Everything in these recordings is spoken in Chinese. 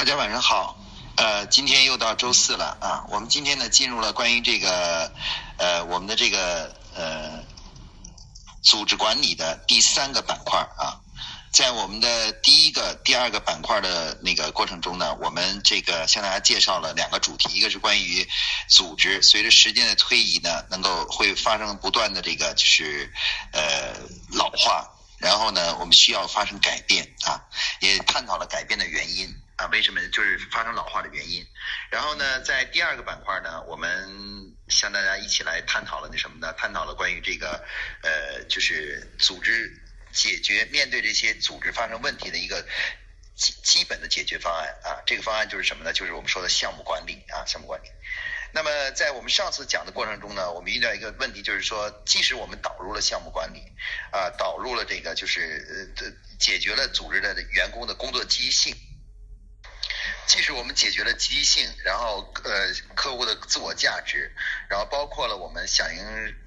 大家晚上好，呃，今天又到周四了啊，我们今天呢进入了关于这个呃我们的这个呃组织管理的第三个板块啊，在我们的第一个、第二个板块的那个过程中呢，我们这个向大家介绍了两个主题，一个是关于组织随着时间的推移呢，能够会发生不断的这个就是呃老化，然后呢，我们需要发生改变啊，也探讨了改变的原因。啊，为什么就是发生老化的原因？然后呢，在第二个板块呢，我们向大家一起来探讨了那什么呢？探讨了关于这个呃，就是组织解决面对这些组织发生问题的一个基基本的解决方案啊。这个方案就是什么呢？就是我们说的项目管理啊，项目管理。那么在我们上次讲的过程中呢，我们遇到一个问题，就是说，即使我们导入了项目管理啊，导入了这个就是呃，解决了组织的员工的工作积极性。即使我们解决了积极性，然后呃客户的自我价值，然后包括了我们响应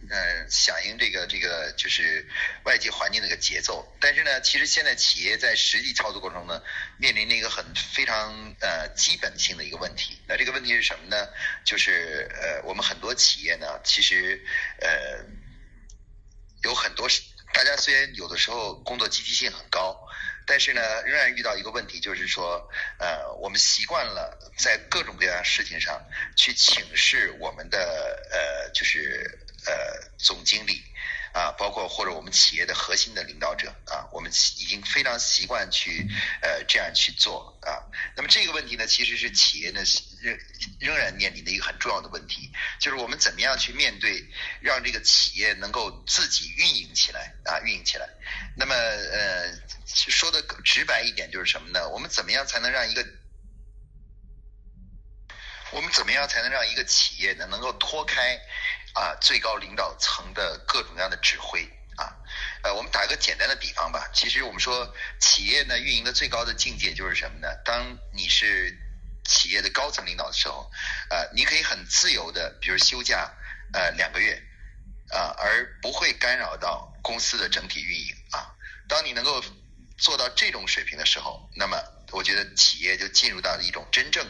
呃响应这个这个就是外界环境的一个节奏，但是呢，其实现在企业在实际操作过程中呢，面临了一个很非常呃基本性的一个问题。那这个问题是什么呢？就是呃我们很多企业呢，其实呃有很多大家虽然有的时候工作积极性很高。但是呢，仍然遇到一个问题，就是说，呃，我们习惯了在各种各样的事情上去请示我们的呃，就是呃总经理。啊，包括或者我们企业的核心的领导者啊，我们已经非常习惯去呃这样去做啊。那么这个问题呢，其实是企业呢仍仍然面临的一个很重要的问题，就是我们怎么样去面对，让这个企业能够自己运营起来啊，运营起来。那么呃说的直白一点就是什么呢？我们怎么样才能让一个我们怎么样才能让一个企业呢能够脱开？啊，最高领导层的各种各样的指挥啊，呃，我们打一个简单的比方吧。其实我们说企业呢运营的最高的境界就是什么呢？当你是企业的高层领导的时候，呃，你可以很自由的，比如休假呃两个月啊，而不会干扰到公司的整体运营啊。当你能够做到这种水平的时候，那么我觉得企业就进入到了一种真正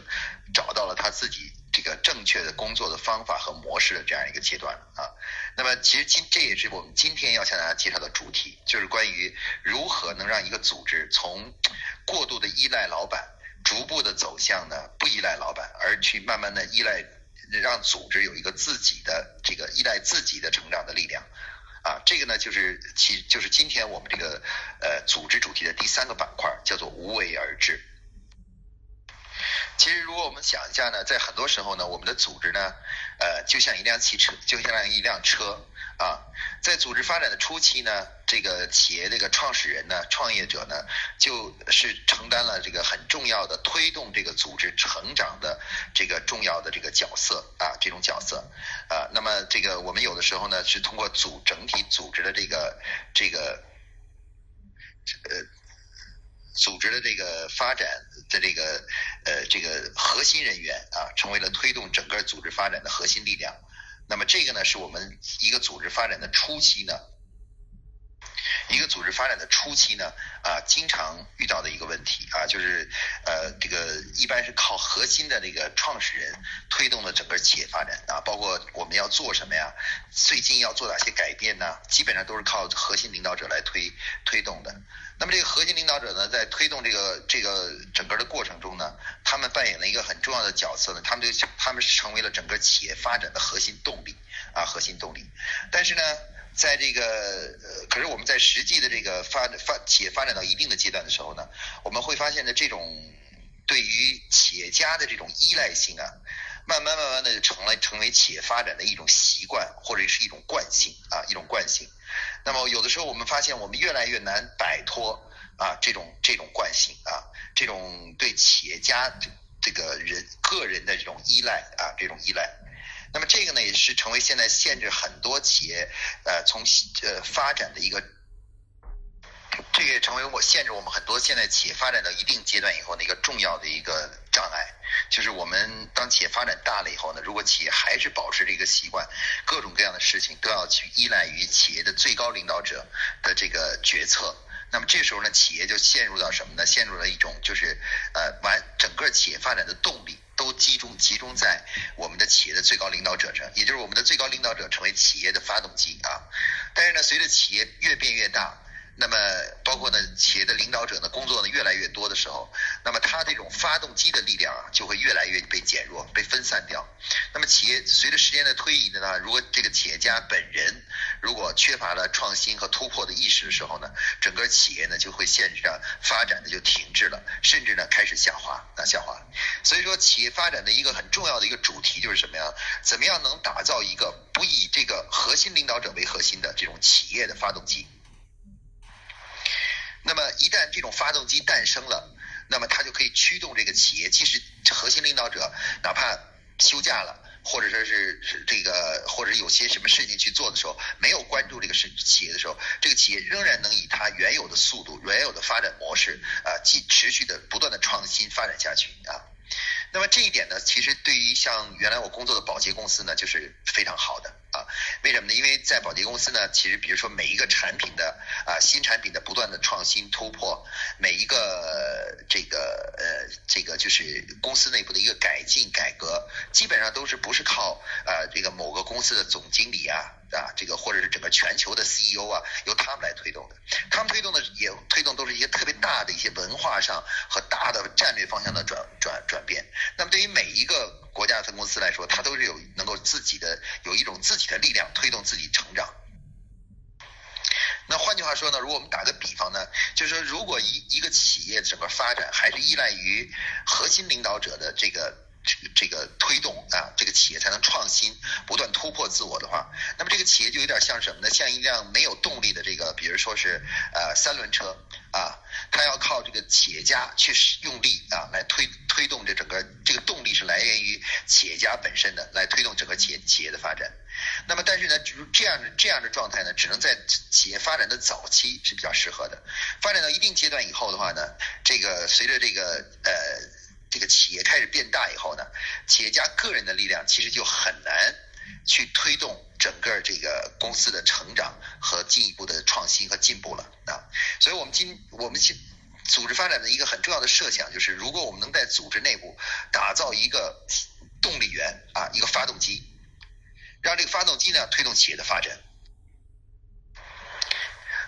找到了他自己。这个正确的工作的方法和模式的这样一个阶段啊，那么其实今这也是我们今天要向大家介绍的主题，就是关于如何能让一个组织从过度的依赖老板，逐步的走向呢不依赖老板，而去慢慢的依赖，让组织有一个自己的这个依赖自己的成长的力量啊，这个呢就是其就是今天我们这个呃组织主题的第三个板块，叫做无为而治。其实，如果我们想一下呢，在很多时候呢，我们的组织呢，呃，就像一辆汽车，就像一辆车啊。在组织发展的初期呢，这个企业这个创始人呢、创业者呢，就是承担了这个很重要的推动这个组织成长的这个重要的这个角色啊，这种角色啊。那么，这个我们有的时候呢，是通过组整体组织的这个这个呃。组织的这个发展的这个呃这个核心人员啊，成为了推动整个组织发展的核心力量。那么这个呢，是我们一个组织发展的初期呢。一个组织发展的初期呢，啊，经常遇到的一个问题啊，就是呃，这个一般是靠核心的这个创始人推动了整个企业发展啊，包括我们要做什么呀，最近要做哪些改变呢？基本上都是靠核心领导者来推推动的。那么这个核心领导者呢，在推动这个这个整个的过程中呢，他们扮演了一个很重要的角色呢，他们就他们是成为了整个企业发展的核心动力啊，核心动力。但是呢。在这个呃，可是我们在实际的这个发发企业发展到一定的阶段的时候呢，我们会发现呢，这种对于企业家的这种依赖性啊，慢慢慢慢的就成了成为企业发展的一种习惯或者是一种惯性啊，一种惯性。那么有的时候我们发现我们越来越难摆脱啊这种这种惯性啊，这种对企业家这个人个人的这种依赖啊，这种依赖。那么这个呢，也是成为现在限制很多企业呃从呃发展的一个，这个也成为我限制我们很多现在企业发展到一定阶段以后的一个重要的一个障碍。就是我们当企业发展大了以后呢，如果企业还是保持这个习惯，各种各样的事情都要去依赖于企业的最高领导者的这个决策。那么这时候呢，企业就陷入到什么呢？陷入了一种就是呃，完整个企业发展的动力都集中集中在我们的企业的最高领导者上，也就是我们的最高领导者成为企业的发动机啊。但是呢，随着企业越变越大。那么，包括呢，企业的领导者呢，工作呢越来越多的时候，那么它这种发动机的力量啊，就会越来越被减弱、被分散掉。那么，企业随着时间的推移的呢，如果这个企业家本人如果缺乏了创新和突破的意识的时候呢，整个企业呢就会限制着发展的就停滞了，甚至呢开始下滑啊下滑。所以说，企业发展的一个很重要的一个主题就是什么呀？怎么样能打造一个不以这个核心领导者为核心的这种企业的发动机？那么一旦这种发动机诞生了，那么它就可以驱动这个企业。即使核心领导者哪怕休假了，或者说是是这个，或者有些什么事情去做的时候，没有关注这个事企业的时候，这个企业仍然能以它原有的速度、原有的发展模式啊，继持续的不断的创新发展下去啊。那么这一点呢，其实对于像原来我工作的保洁公司呢，就是非常好的啊。为什么呢？因为在保洁公司呢，其实比如说每一个产品的啊新产品的不断的创新突破，每一个这个呃这个就是公司内部的一个改进改革，基本上都是不是靠呃这个某个公司的总经理啊。啊，这个或者是整个全球的 CEO 啊，由他们来推动的。他们推动的也推动都是一些特别大的一些文化上和大的战略方向的转转转变。那么对于每一个国家分公司来说，它都是有能够自己的有一种自己的力量推动自己成长。那换句话说呢，如果我们打个比方呢，就是说如果一一个企业整个发展还是依赖于核心领导者的这个。这个这个推动啊，这个企业才能创新，不断突破自我的话，那么这个企业就有点像什么呢？像一辆没有动力的这个，比如说是呃三轮车啊，它要靠这个企业家去用力啊来推推动这整个这个动力是来源于企业家本身的，来推动整个企业企业的发展。那么但是呢，就是这样的这样的状态呢，只能在企业发展的早期是比较适合的。发展到一定阶段以后的话呢，这个随着这个呃。这个企业开始变大以后呢，企业家个人的力量其实就很难去推动整个这个公司的成长和进一步的创新和进步了啊。所以，我们今我们今组织发展的一个很重要的设想就是，如果我们能在组织内部打造一个动力源啊，一个发动机，让这个发动机呢推动企业的发展。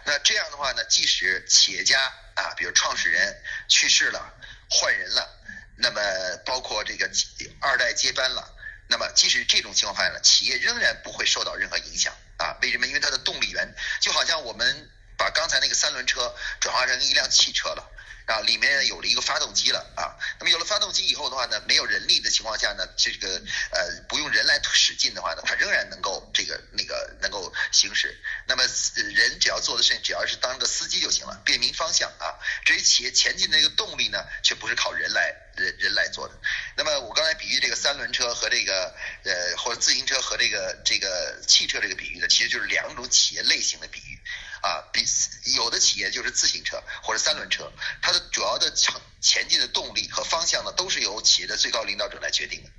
那这样的话呢，即使企业家啊，比如创始人去世了、换人了。那么包括这个二代接班了，那么即使这种情况发生了，企业仍然不会受到任何影响啊？为什么？因为它的动力源就好像我们把刚才那个三轮车转化成一辆汽车了。啊，里面有了一个发动机了啊。那么有了发动机以后的话呢，没有人力的情况下呢，这个呃不用人来使劲的话呢，它仍然能够这个那个能够行驶。那么人只要做的事情，只要是当个司机就行了，辨明方向啊。至于企业前进的那个动力呢，却不是靠人来人人来做的。那么我刚才比喻这个三轮车和这个呃或者自行车和这个这个汽车这个比喻呢，其实就是两种企业类型的比喻。啊，比有的企业就是自行车或者三轮车，它的主要的前前进的动力和方向呢，都是由企业的最高领导者来决定的。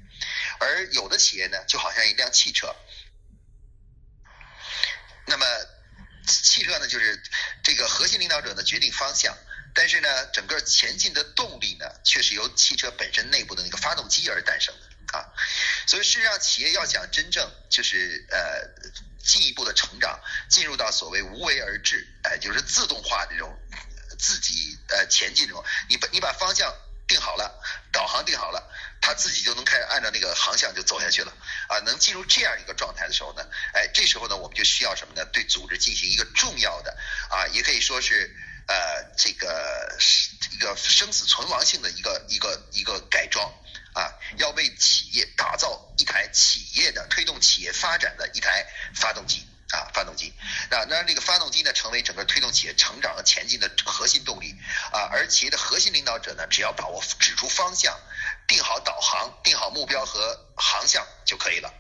而有的企业呢，就好像一辆汽车，那么汽车呢，就是这个核心领导者呢决定方向，但是呢，整个前进的动力呢，却是由汽车本身内部的那个发动机而诞生的啊。所以事实上，企业要想真正就是呃。进一步的成长，进入到所谓无为而治，哎，就是自动化这种自己呃前进这种，你把你把方向定好了，导航定好了，它自己就能开始按照那个航向就走下去了啊。能进入这样一个状态的时候呢，哎，这时候呢，我们就需要什么呢？对组织进行一个重要的啊，也可以说是呃这个一个生死存亡性的一个一个一个改装。啊，要为企业打造一台企业的推动企业发展的一台发动机啊，发动机那，那这个发动机呢，成为整个推动企业成长和前进的核心动力啊，而企业的核心领导者呢，只要把握指出方向，定好导航，定好目标和航向就可以了。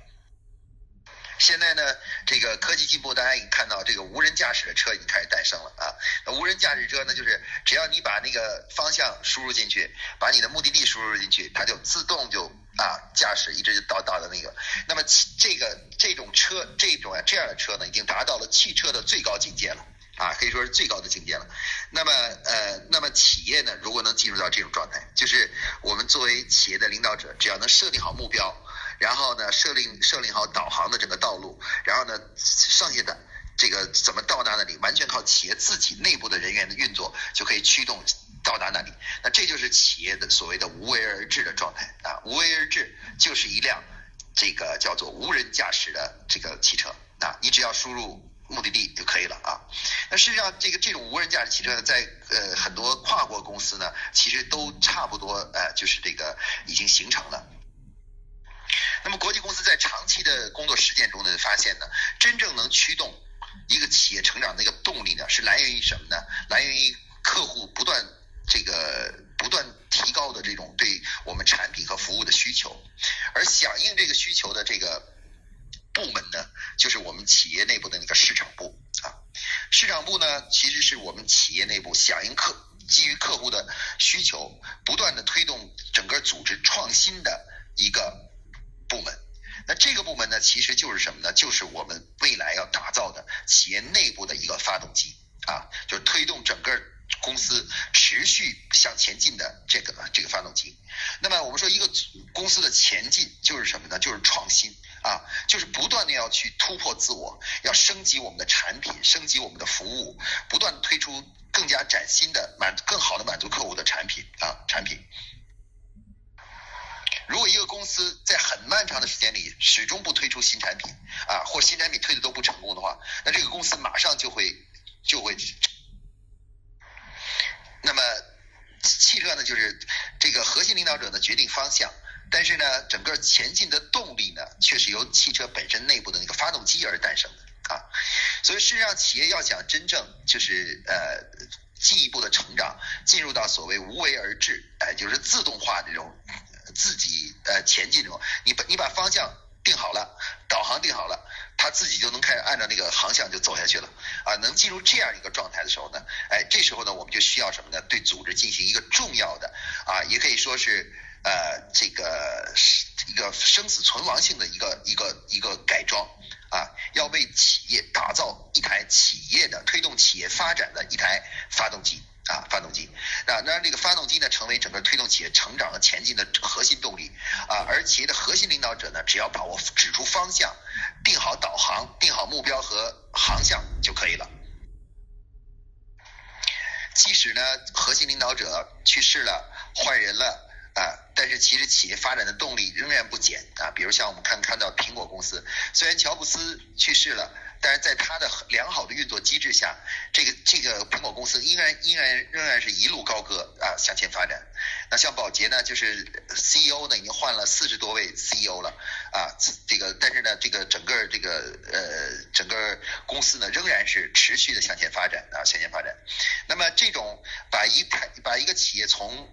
现在呢，这个科技进步，大家已经看到这个无人驾驶的车已经开始诞生了啊。那无人驾驶车呢，就是只要你把那个方向输入进去，把你的目的地输入进去，它就自动就啊驾驶一直就到到的那个。那么这个这种车，这种啊这样的车呢，已经达到了汽车的最高境界了啊，可以说是最高的境界了。那么，呃，那么企业呢，如果能进入到这种状态，就是我们作为企业的领导者，只要能设定好目标，然后呢，设定设定好导航的整个道路，然后呢，剩下的这个怎么到达那里，完全靠企业自己内部的人员的运作就可以驱动到达那里。那这就是企业的所谓的无为而治的状态啊，无为而治就是一辆这个叫做无人驾驶的这个汽车啊，你只要输入。目的地就可以了啊。那事实上，这个这种无人驾驶汽车呢，在呃很多跨国公司呢，其实都差不多呃，就是这个已经形成了。那么国际公司在长期的工作实践中呢，发现呢，真正能驱动一个企业成长的一个动力呢，是来源于什么呢？来源于客户不断这个不断提高的这种对我们产品和服务的需求，而响应这个需求的这个。部门呢，就是我们企业内部的那个市场部啊。市场部呢，其实是我们企业内部响应客基于客户的需求，不断的推动整个组织创新的一个部门。那这个部门呢，其实就是什么呢？就是我们未来要打造的企业内部的一个发动机啊，就是推动整个公司持续向前进的这个这个发动机。那么我们说一个公司的前进就是什么呢？就是创新。啊，就是不断的要去突破自我，要升级我们的产品，升级我们的服务，不断推出更加崭新的满更好的满足客户的产品啊产品。如果一个公司在很漫长的时间里始终不推出新产品啊，或新产品推的都不成功的话，那这个公司马上就会就会。那么汽车呢，就是这个核心领导者呢决定方向。但是呢，整个前进的动力呢，却是由汽车本身内部的那个发动机而诞生的啊。所以事实上，企业要想真正就是呃进一步的成长，进入到所谓无为而治，哎，就是自动化这种自己呃前进中，你把你把方向定好了，导航定好了，它自己就能开按照那个航向就走下去了啊。能进入这样一个状态的时候呢，哎，这时候呢，我们就需要什么呢？对组织进行一个重要的啊，也可以说是。呃，这个一个生死存亡性的一个一个一个改装啊，要为企业打造一台企业的推动企业发展的一台发动机啊，发动机那，那这个发动机呢，成为整个推动企业成长和前进的核心动力啊，而企业的核心领导者呢，只要把握指出方向，定好导航，定好目标和航向就可以了。即使呢，核心领导者去世了，换人了。啊，但是其实企业发展的动力仍然不减啊。比如像我们看看到苹果公司，虽然乔布斯去世了，但是在他的良好的运作机制下，这个这个苹果公司依然依然仍然是一路高歌啊向前发展。那像宝洁呢，就是 CEO 呢已经换了四十多位 CEO 了啊，这个但是呢，这个整个这个呃整个公司呢仍然是持续的向前发展啊向前发展。那么这种把一台把一个企业从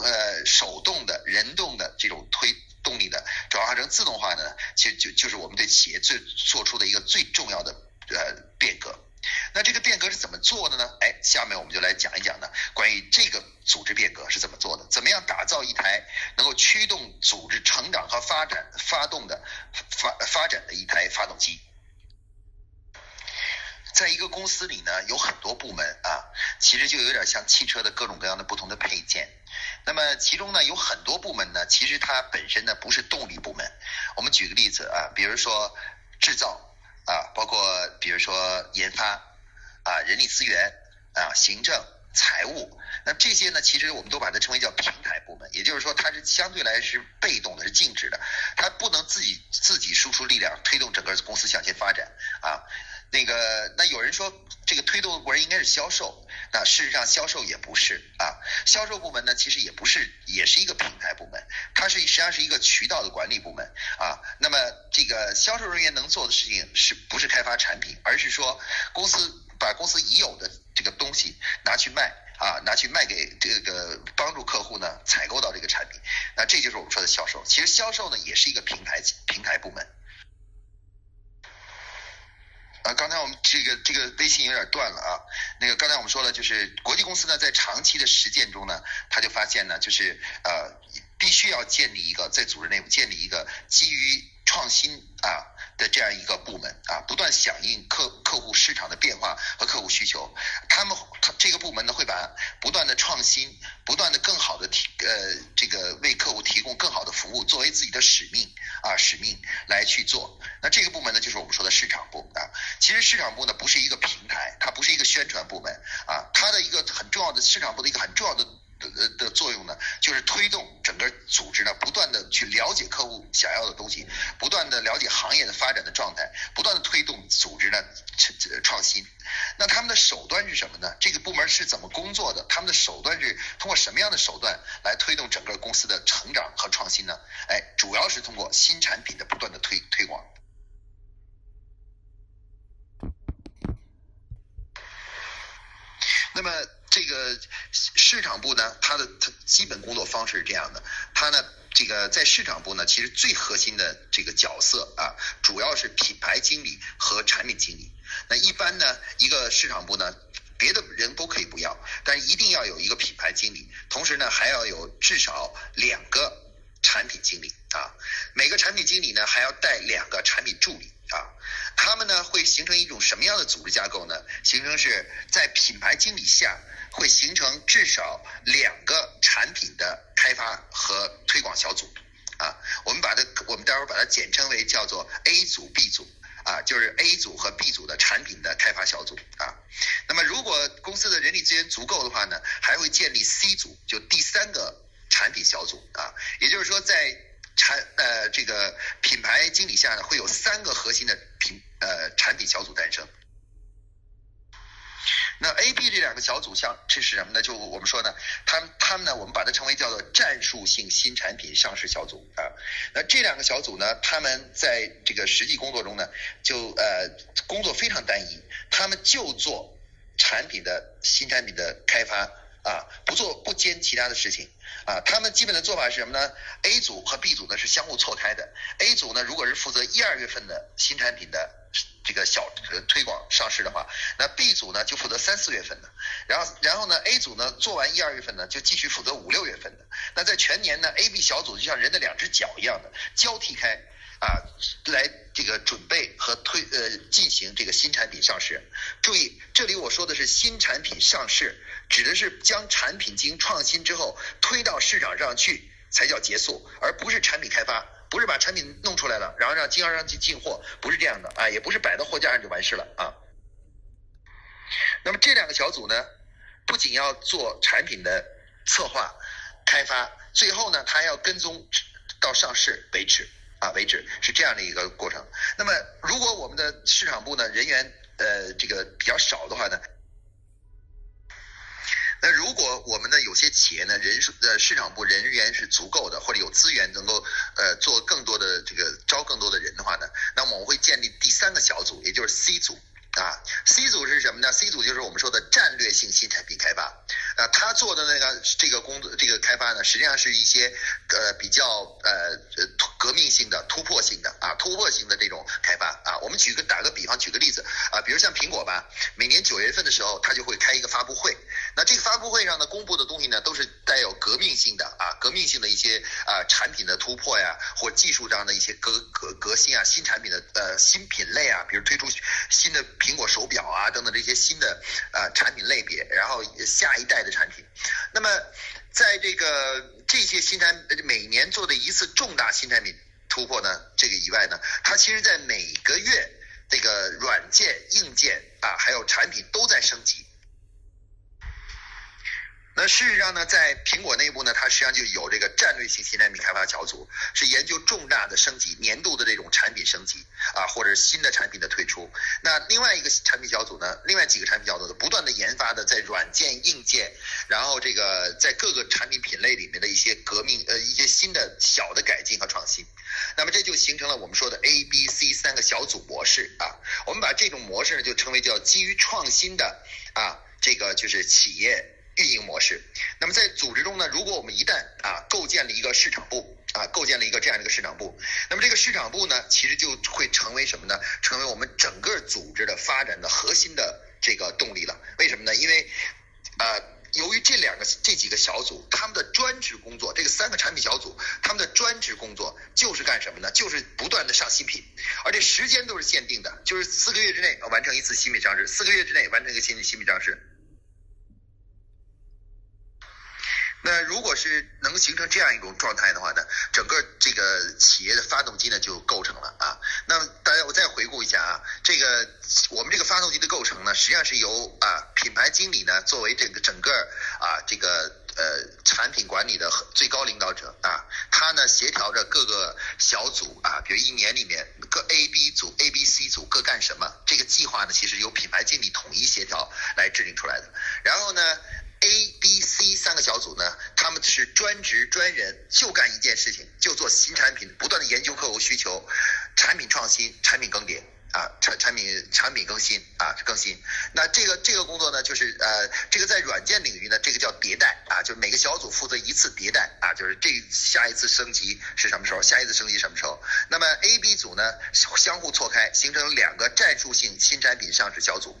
呃，手动的、人动的这种推动力的转化成自动化呢，其实就就是我们对企业最做出的一个最重要的呃变革。那这个变革是怎么做的呢？哎，下面我们就来讲一讲呢，关于这个组织变革是怎么做的，怎么样打造一台能够驱动组织成长和发展发动的发发展的一台发动机。在一个公司里呢，有很多部门啊，其实就有点像汽车的各种各样的不同的配件。那么其中呢，有很多部门呢，其实它本身呢不是动力部门。我们举个例子啊，比如说制造啊，包括比如说研发啊，人力资源啊，行政、财务。那这些呢，其实我们都把它称为叫平台部门。也就是说，它是相对来是被动的，是静止的，它不能自己自己输出力量，推动整个公司向前发展啊。那个，那有人说这个推动部门应该是销售，那事实上销售也不是啊，销售部门呢其实也不是，也是一个平台部门，它是实际上是一个渠道的管理部门啊。那么这个销售人员能做的事情是不是开发产品，而是说公司把公司已有的这个东西拿去卖啊，拿去卖给这个帮助客户呢采购到这个产品，那这就是我们说的销售。其实销售呢也是一个平台平台部门。啊，刚才我们这个这个微信有点断了啊。那个刚才我们说了，就是国际公司呢，在长期的实践中呢，他就发现呢，就是呃，必须要建立一个在组织内部建立一个基于创新啊的这样一个部门啊，不断响应客客户市场的变化和客户需求。他们这个部门呢，会把不断的创新、不断的更好的提呃这个为客户提供更好的服务作为自己的使命啊使命来去做。那这个部门呢，就是我们说的市场部啊。其实市场部呢，不是一个平台，它不是一个宣传部门啊，它的一个很重要的市场部的一个很重要的。的的作用呢，就是推动整个组织呢，不断的去了解客户想要的东西，不断的了解行业的发展的状态，不断的推动组织呢创新。那他们的手段是什么呢？这个部门是怎么工作的？他们的手段是通过什么样的手段来推动整个公司的成长和创新呢？哎，主要是通过新产品的不断的推推广。那么。这个市场部呢，它的它基本工作方式是这样的，它呢，这个在市场部呢，其实最核心的这个角色啊，主要是品牌经理和产品经理。那一般呢，一个市场部呢，别的人都可以不要，但一定要有一个品牌经理，同时呢，还要有至少两个产品经理啊，每个产品经理呢，还要带两个产品助理。啊，他们呢会形成一种什么样的组织架构呢？形成是在品牌经理下会形成至少两个产品的开发和推广小组。啊，我们把它，我们待会儿把它简称为叫做 A 组、B 组。啊，就是 A 组和 B 组的产品的开发小组。啊，那么如果公司的人力资源足够的话呢，还会建立 C 组，就第三个产品小组。啊，也就是说在。产呃，这个品牌经理下呢，会有三个核心的品呃产品小组诞生。那 A、B 这两个小组像这是什么呢？就我们说呢，他们他们呢，我们把它称为叫做战术性新产品上市小组啊。那这两个小组呢，他们在这个实际工作中呢，就呃工作非常单一，他们就做产品的新产品的开发啊，不做不兼其他的事情。啊，他们基本的做法是什么呢？A 组和 B 组呢是相互错开的。A 组呢，如果是负责一二月份的新产品的这个小推广上市的话，那 B 组呢就负责三四月份的。然后，然后呢，A 组呢做完一二月份呢，就继续负责五六月份的。那在全年呢，A、B 小组就像人的两只脚一样的交替开。啊，来这个准备和推呃进行这个新产品上市。注意，这里我说的是新产品上市，指的是将产品经创新之后推到市场上去才叫结束，而不是产品开发，不是把产品弄出来了，然后让经销商去进货，不是这样的啊，也不是摆到货架上就完事了啊。那么这两个小组呢，不仅要做产品的策划、开发，最后呢，他还要跟踪到上市为止。啊，为止是这样的一个过程。那么，如果我们的市场部呢人员呃这个比较少的话呢，那如果我们的有些企业呢人数呃市场部人员是足够的，或者有资源能够呃做更多的这个招更多的人的话呢，那么我们会建立第三个小组，也就是 C 组。啊，C 组是什么呢？C 组就是我们说的战略性新产品开发。啊，他做的那个这个工作，这个开发呢，实际上是一些呃比较呃呃革命性的、突破性的啊，突破性的这种开发啊。我们举个打个比方，举个例子啊，比如像苹果吧，每年九月份的时候，他就会开一个发布会。那这个发布会上呢，公布的东西呢，都是带有革命性的啊，革命性的一些啊产品的突破呀，或技术上的一些革革革新啊，新产品的呃新品类啊，比如推出新的。苹果手表啊，等等这些新的啊产品类别，然后下一代产品。那么，在这个这些新产每年做的一次重大新产品突破呢，这个以外呢，它其实在每个月这个软件、硬件啊，还有产品都在升级。那事实上呢，在苹果内部呢，它实际上就有这个战略性新产品开发小组，是研究重大的升级、年度的这种产品升级啊，或者是新的产品的推出。那另外一个产品小组呢，另外几个产品小组呢，不断的研发的在软件、硬件，然后这个在各个产品品类里面的一些革命呃一些新的小的改进和创新。那么这就形成了我们说的 A、B、C 三个小组模式啊。我们把这种模式呢，就称为叫基于创新的啊，这个就是企业。运营模式。那么在组织中呢，如果我们一旦啊构建了一个市场部啊，构建了一个这样的一个市场部，那么这个市场部呢，其实就会成为什么呢？成为我们整个组织的发展的核心的这个动力了。为什么呢？因为啊，由于这两个这几个小组，他们的专职工作，这个三个产品小组，他们的专职工作就是干什么呢？就是不断的上新品，而且时间都是限定的，就是四个月之内完成一次新品上市，四个月之内完成一个新新品上市。那如果是能形成这样一种状态的话呢，整个这个企业的发动机呢就构成了啊。那大家我再回顾一下啊，这个我们这个发动机的构成呢，实际上是由啊品牌经理呢作为这个整个啊这个呃产品管理的最高领导者啊，他呢协调着各个小组啊，比如一年里面各 A、B 组、A、B、C 组各干什么，这个计划呢其实由品牌经理统一协调来制定出来的。然后呢。A、B、C 三个小组呢，他们是专职专人，就干一件事情，就做新产品，不断的研究客户需求，产品创新，产品更迭啊，产产品产品更新啊，更新。那这个这个工作呢，就是呃，这个在软件领域呢，这个叫迭代啊，就是每个小组负责一次迭代啊，就是这下一次升级是什么时候，下一次升级什么时候。那么 A、B 组呢，相互错开，形成两个战术性新产品上市小组。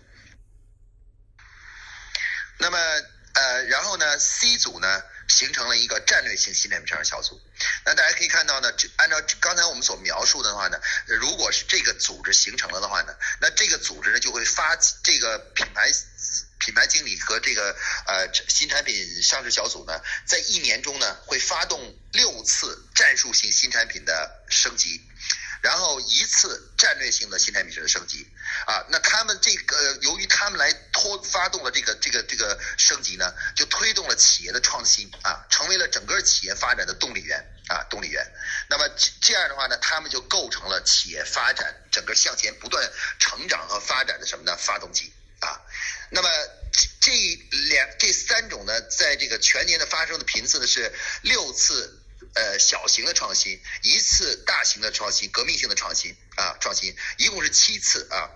那么。呃，然后呢，C 组呢形成了一个战略性新产品上市小组。那大家可以看到呢，这按照刚才我们所描述的话呢，如果是这个组织形成了的话呢，那这个组织呢就会发这个品牌品牌经理和这个呃新产品上市小组呢，在一年中呢会发动六次战术性新产品的升级。然后一次战略性的新产品式的升级，啊，那他们这个由于他们来拖发动了这个这个这个升级呢，就推动了企业的创新啊，成为了整个企业发展的动力源啊，动力源。那么这样的话呢，他们就构成了企业发展整个向前不断成长和发展的什么呢？发动机啊。那么这两这三种呢，在这个全年的发生的频次呢是六次。呃，小型的创新，一次大型的创新，革命性的创新啊，创新一共是七次啊。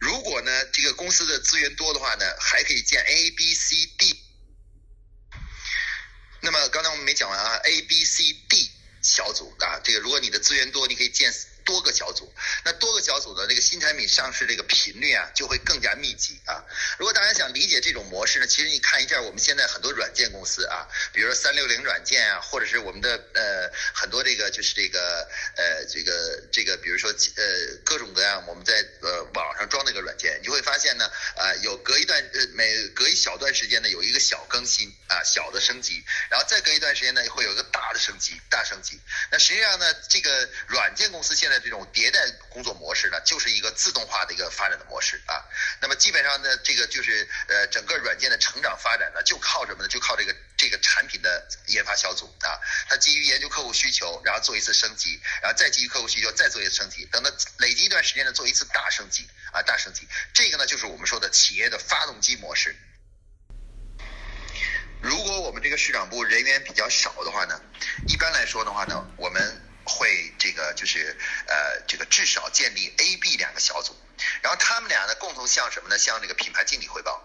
如果呢，这个公司的资源多的话呢，还可以建 A、B、C、D。那么刚才我们没讲完啊，A、B、C、D 小组啊，这个如果你的资源多，你可以建。多个小组，那多个小组的这个新产品上市这个频率啊，就会更加密集啊。如果大家想理解这种模式呢，其实你看一下我们现在很多软件公司啊，比如说三六零软件啊，或者是我们的呃很多这个就是这个呃这个这个，比如说呃各种各样我们在呃网上装那个软件，你就会发现呢啊有隔一段呃每隔一小段时间呢有一个小更新啊小的升级，然后再隔一段时间呢会有一个大的升级大升级。那实际上呢这个软件公司现在这种迭代工作模式呢，就是一个自动化的一个发展的模式啊。那么基本上呢，这个就是呃，整个软件的成长发展呢，就靠什么呢？就靠这个这个产品的研发小组啊。它基于研究客户需求，然后做一次升级，然后再基于客户需求再做一次升级，等到累积一段时间呢，做一次大升级啊，大升级。这个呢，就是我们说的企业的发动机模式。如果我们这个市场部人员比较少的话呢，一般来说的话呢，我们。会这个就是呃这个至少建立 A、B 两个小组，然后他们俩呢共同向什么呢？向这个品牌经理汇报。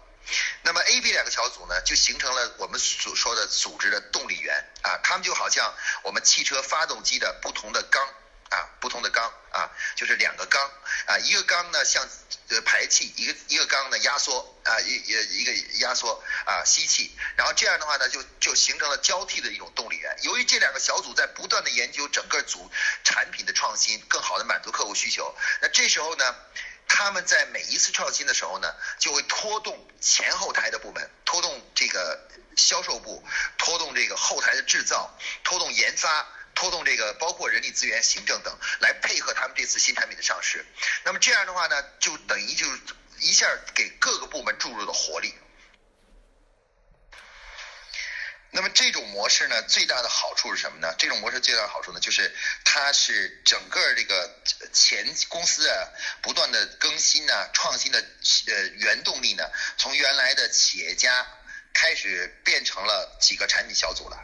那么 A、B 两个小组呢，就形成了我们所说的组织的动力源啊，他们就好像我们汽车发动机的不同的缸。啊，不同的缸啊，就是两个缸啊，一个缸呢像呃排气，一个一个缸呢压缩啊，一一一个压缩啊吸气，然后这样的话呢就就形成了交替的一种动力源。由于这两个小组在不断的研究整个组产品的创新，更好的满足客户需求，那这时候呢，他们在每一次创新的时候呢，就会拖动前后台的部门，拖动这个销售部，拖动这个后台的制造，拖动研发。拖动这个包括人力资源、行政等来配合他们这次新产品的上市，那么这样的话呢，就等于就一下给各个部门注入了活力。那么这种模式呢，最大的好处是什么呢？这种模式最大的好处呢，就是它是整个这个前公司啊不断的更新呢、创新的呃原动力呢，从原来的企业家开始变成了几个产品小组了。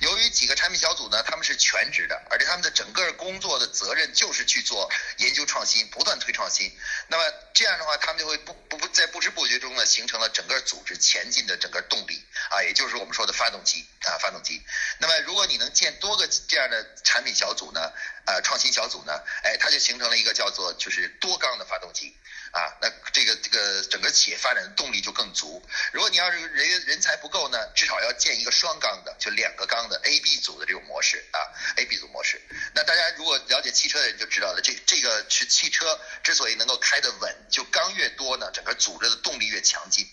由于几个产品小组呢，他们是全职的，而且他们的整个工作的责任就是去做研究创新，不断推创新。那么这样的话，他们就会不不不在不知不觉中呢，形成了整个组织前进的整个动力啊，也就是我们说的发动机啊，发动机。那么如果你能建多个这样的产品小组呢，呃，创新小组呢，哎，它就形成了一个叫做就是多缸的发动机啊，那这个这个整个企业发展的动力就更足。如果你要是人员人才不够呢，至少要建一个双缸的，就两个缸的 A、B 组的这种模式啊，A、B 组模式。那大家如果了解汽车的人就知道了，这这个是汽车之所以能够开得稳，就缸越多呢，整个组织的动力越强劲。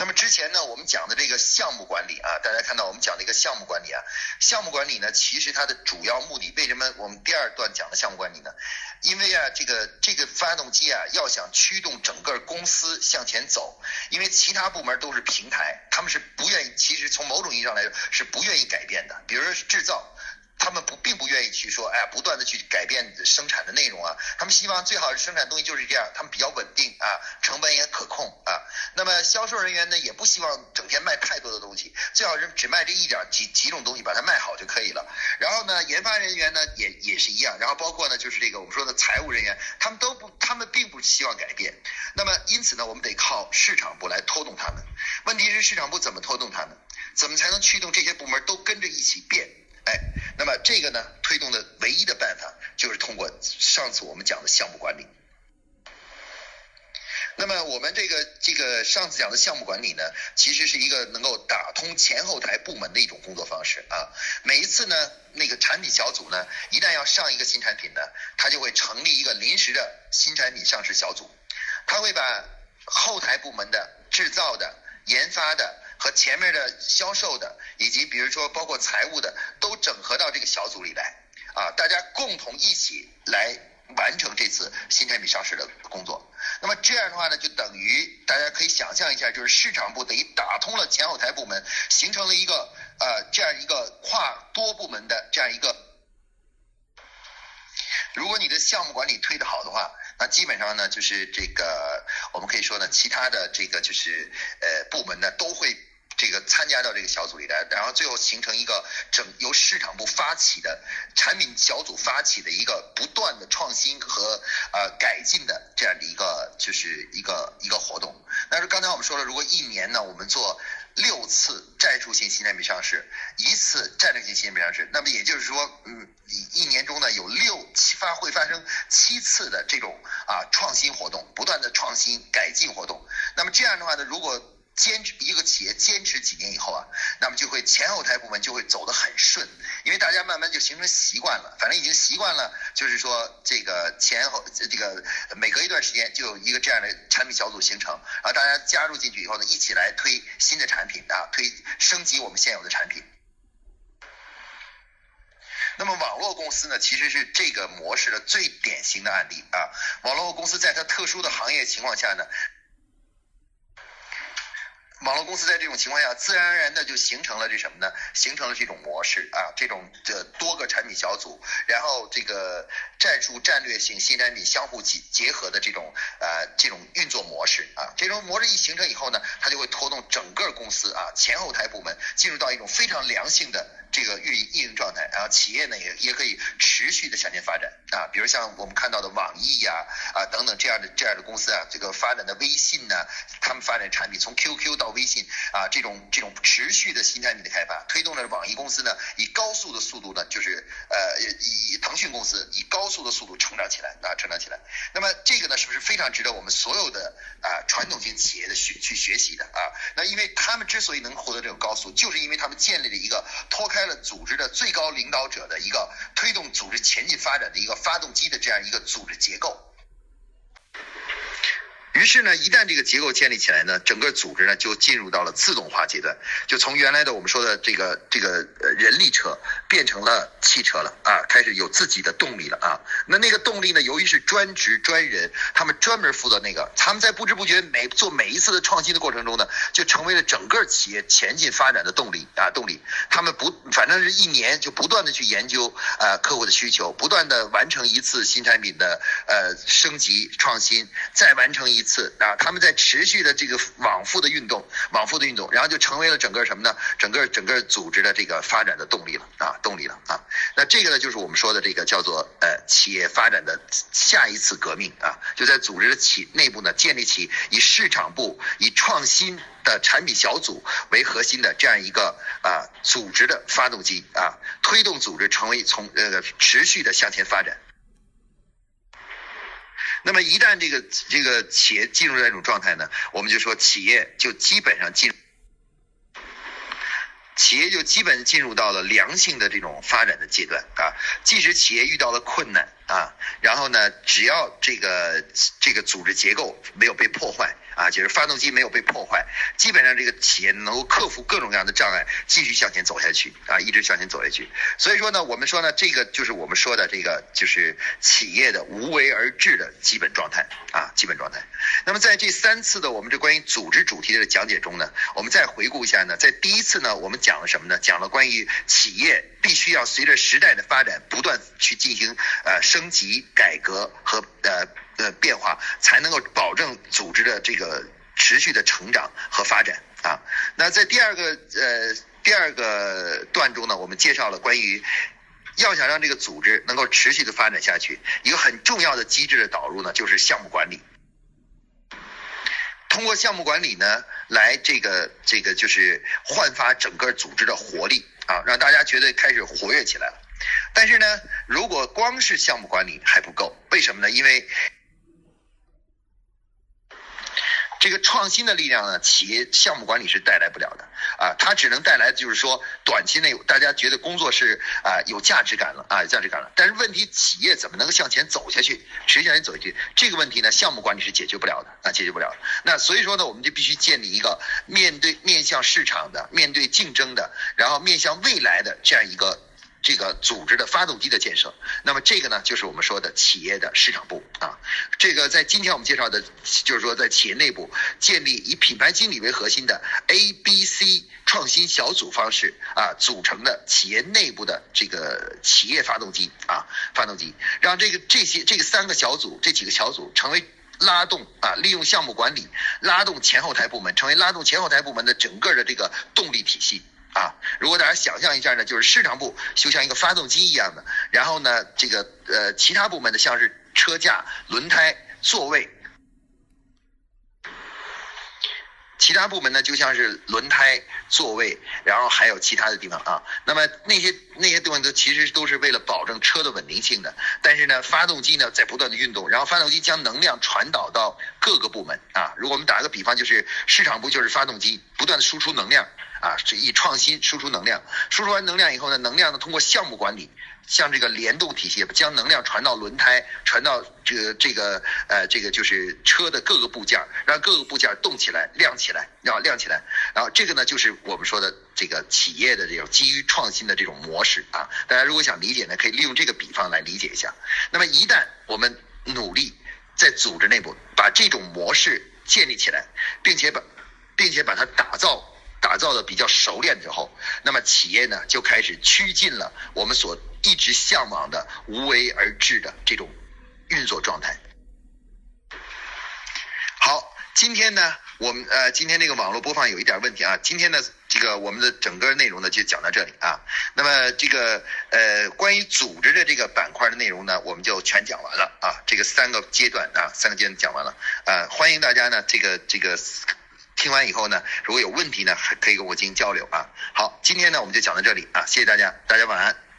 那么之前呢，我们讲的这个项目管理啊，大家看到我们讲的一个项目管理啊，项目管理呢，其实它的主要目的，为什么我们第二段讲的项目管理呢？因为啊，这个这个发动机啊，要想驱动整个公司向前走，因为其他部门都是平台，他们是不愿意，其实从某种意义上来说是不愿意改变的，比如说制造。他们不并不愿意去说，哎，不断的去改变生产的内容啊。他们希望最好是生产东西就是这样，他们比较稳定啊，成本也可控啊。那么销售人员呢，也不希望整天卖太多的东西，最好是只卖这一点几几种东西，把它卖好就可以了。然后呢，研发人员呢也也是一样。然后包括呢，就是这个我们说的财务人员，他们都不，他们并不希望改变。那么因此呢，我们得靠市场部来拖动他们。问题是市场部怎么拖动他们？怎么才能驱动这些部门都跟着一起变？哎，那么这个呢，推动的唯一的办法就是通过上次我们讲的项目管理。那么我们这个这个上次讲的项目管理呢，其实是一个能够打通前后台部门的一种工作方式啊。每一次呢，那个产品小组呢，一旦要上一个新产品呢，他就会成立一个临时的新产品上市小组，他会把后台部门的制造的、研发的。和前面的销售的，以及比如说包括财务的，都整合到这个小组里来，啊，大家共同一起来完成这次新产品上市的工作。那么这样的话呢，就等于大家可以想象一下，就是市场部等于打通了前后台部门，形成了一个呃这样一个跨多部门的这样一个。如果你的项目管理推得好的话，那基本上呢，就是这个我们可以说呢，其他的这个就是呃部门呢都会。这个参加到这个小组里来，然后最后形成一个整由市场部发起的产品小组发起的一个不断的创新和呃改进的这样的一个就是一个一个活动。但是刚才我们说了，如果一年呢我们做六次战术性新产品上市，一次战略性新产品上市，那么也就是说，嗯，一年中呢有六七发会发生七次的这种啊创新活动，不断的创新改进活动。那么这样的话呢，如果坚持一个企业坚持几年以后啊，那么就会前后台部门就会走得很顺，因为大家慢慢就形成习惯了，反正已经习惯了，就是说这个前后这个每隔一段时间就有一个这样的产品小组形成，然后大家加入进去以后呢，一起来推新的产品啊，推升级我们现有的产品。那么网络公司呢，其实是这个模式的最典型的案例啊。网络公司在它特殊的行业情况下呢。网络公司在这种情况下，自然而然的就形成了这什么呢？形成了这种模式啊，这种的多个产品小组，然后这个战术战略性新产品相互结结合的这种呃这种运作模式啊，这种模式一形成以后呢，它就会拖动整个公司啊前后台部门进入到一种非常良性的。这个运运营状态，然后企业呢也也可以持续的向前发展啊，比如像我们看到的网易呀啊等等这样的这样的公司啊，这个发展的微信呢，他们发展产品从 QQ 到微信啊，这种这种持续的新产品的开发，推动了网易公司呢以高速的速度呢，就是呃以腾讯公司以高速的速度成长起来啊，成长起来。那么这个呢是不是非常值得我们所有的啊传统型企业的学去学习的啊？那因为他们之所以能获得这种高速，就是因为他们建立了一个脱开。开了组织的最高领导者的一个推动组织前进发展的一个发动机的这样一个组织结构。于是呢，一旦这个结构建立起来呢，整个组织呢就进入到了自动化阶段，就从原来的我们说的这个这个呃人力车变成了汽车了啊，开始有自己的动力了啊。那那个动力呢，由于是专职专人，他们专门负责那个，他们在不知不觉每做每一次的创新的过程中呢，就成为了整个企业前进发展的动力啊动力。他们不反正是一年就不断的去研究呃客户的需求，不断的完成一次新产品的呃升级创新，再完成一次次。啊，他们在持续的这个往复的运动，往复的运动，然后就成为了整个什么呢？整个整个组织的这个发展的动力了啊，动力了啊。那这个呢，就是我们说的这个叫做呃企业发展的下一次革命啊，就在组织的企内部呢，建立起以市场部以创新的产品小组为核心的这样一个啊组织的发动机啊，推动组织成为从呃持续的向前发展。那么一旦这个这个企业进入这种状态呢，我们就说企业就基本上进。企业就基本进入到了良性的这种发展的阶段啊，即使企业遇到了困难啊，然后呢，只要这个这个组织结构没有被破坏。啊，就是发动机没有被破坏，基本上这个企业能够克服各种各样的障碍，继续向前走下去啊，一直向前走下去。所以说呢，我们说呢，这个就是我们说的这个就是企业的无为而治的基本状态啊，基本状态。那么在这三次的我们这关于组织主题的讲解中呢，我们再回顾一下呢，在第一次呢，我们讲了什么呢？讲了关于企业必须要随着时代的发展不断去进行呃升级、改革和呃。呃变化才能够保证组织的这个持续的成长和发展啊。那在第二个呃第二个段中呢，我们介绍了关于要想让这个组织能够持续的发展下去，一个很重要的机制的导入呢，就是项目管理。通过项目管理呢，来这个这个就是焕发整个组织的活力啊，让大家觉得开始活跃起来了。但是呢，如果光是项目管理还不够，为什么呢？因为这个创新的力量呢，企业项目管理是带来不了的啊，它只能带来就是说短期内大家觉得工作是啊有价值感了啊有价值感了，但是问题企业怎么能向前走下去，持续向前走下去？这个问题呢，项目管理是解决不了的啊，解决不了。那所以说呢，我们就必须建立一个面对面向市场的、面对竞争的，然后面向未来的这样一个。这个组织的发动机的建设，那么这个呢，就是我们说的企业的市场部啊。这个在今天我们介绍的，就是说在企业内部建立以品牌经理为核心的 A、B、C 创新小组方式啊组成的企业内部的这个企业发动机啊发动机，让这个这些这个三个小组这几个小组成为拉动啊，利用项目管理拉动前后台部门，成为拉动前后台部门的整个的这个动力体系。啊，如果大家想象一下呢，就是市场部就像一个发动机一样的，然后呢，这个呃其他部门呢像是车架、轮胎、座位，其他部门呢就像是轮胎、座位，然后还有其他的地方啊。那么那些那些地方都其实都是为了保证车的稳定性的，但是呢，发动机呢在不断的运动，然后发动机将能量传导到各个部门啊。如果我们打个比方，就是市场部就是发动机，不断的输出能量。啊，是以创新输出能量，输出完能量以后呢，能量呢通过项目管理，像这个联动体系，将能量传到轮胎，传到这个这个呃这个就是车的各个部件，让各个部件动起来、亮起来，要亮起来。然后这个呢就是我们说的这个企业的这种基于创新的这种模式啊。大家如果想理解呢，可以利用这个比方来理解一下。那么一旦我们努力在组织内部把这种模式建立起来，并且把并且把它打造。打造的比较熟练之后，那么企业呢就开始趋近了我们所一直向往的无为而治的这种运作状态。好，今天呢，我们呃今天这个网络播放有一点问题啊，今天呢这个我们的整个内容呢就讲到这里啊。那么这个呃关于组织的这个板块的内容呢，我们就全讲完了啊。这个三个阶段啊，三个阶段讲完了啊，欢迎大家呢这个这个。听完以后呢，如果有问题呢，还可以跟我进行交流啊。好，今天呢我们就讲到这里啊，谢谢大家，大家晚安。